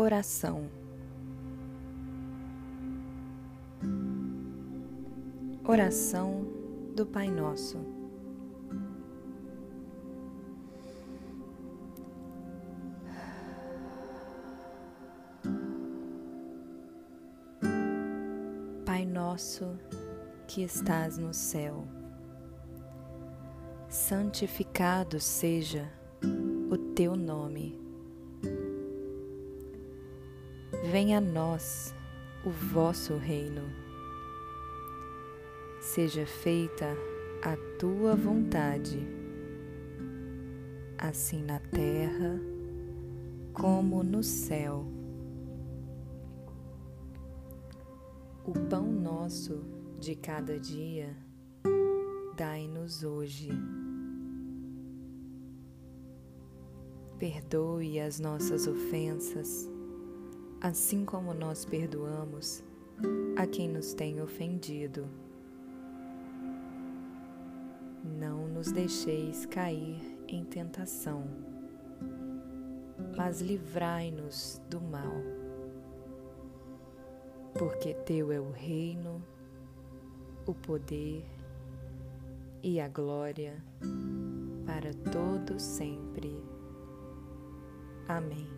Oração. Oração do Pai Nosso. Pai Nosso que estás no céu, santificado seja o teu nome Venha a nós o vosso reino. Seja feita a tua vontade, assim na terra como no céu. O pão nosso de cada dia, dai-nos hoje. Perdoe as nossas ofensas assim como nós perdoamos a quem nos tem ofendido. Não nos deixeis cair em tentação, mas livrai-nos do mal. Porque Teu é o reino, o poder e a glória para todo sempre. Amém.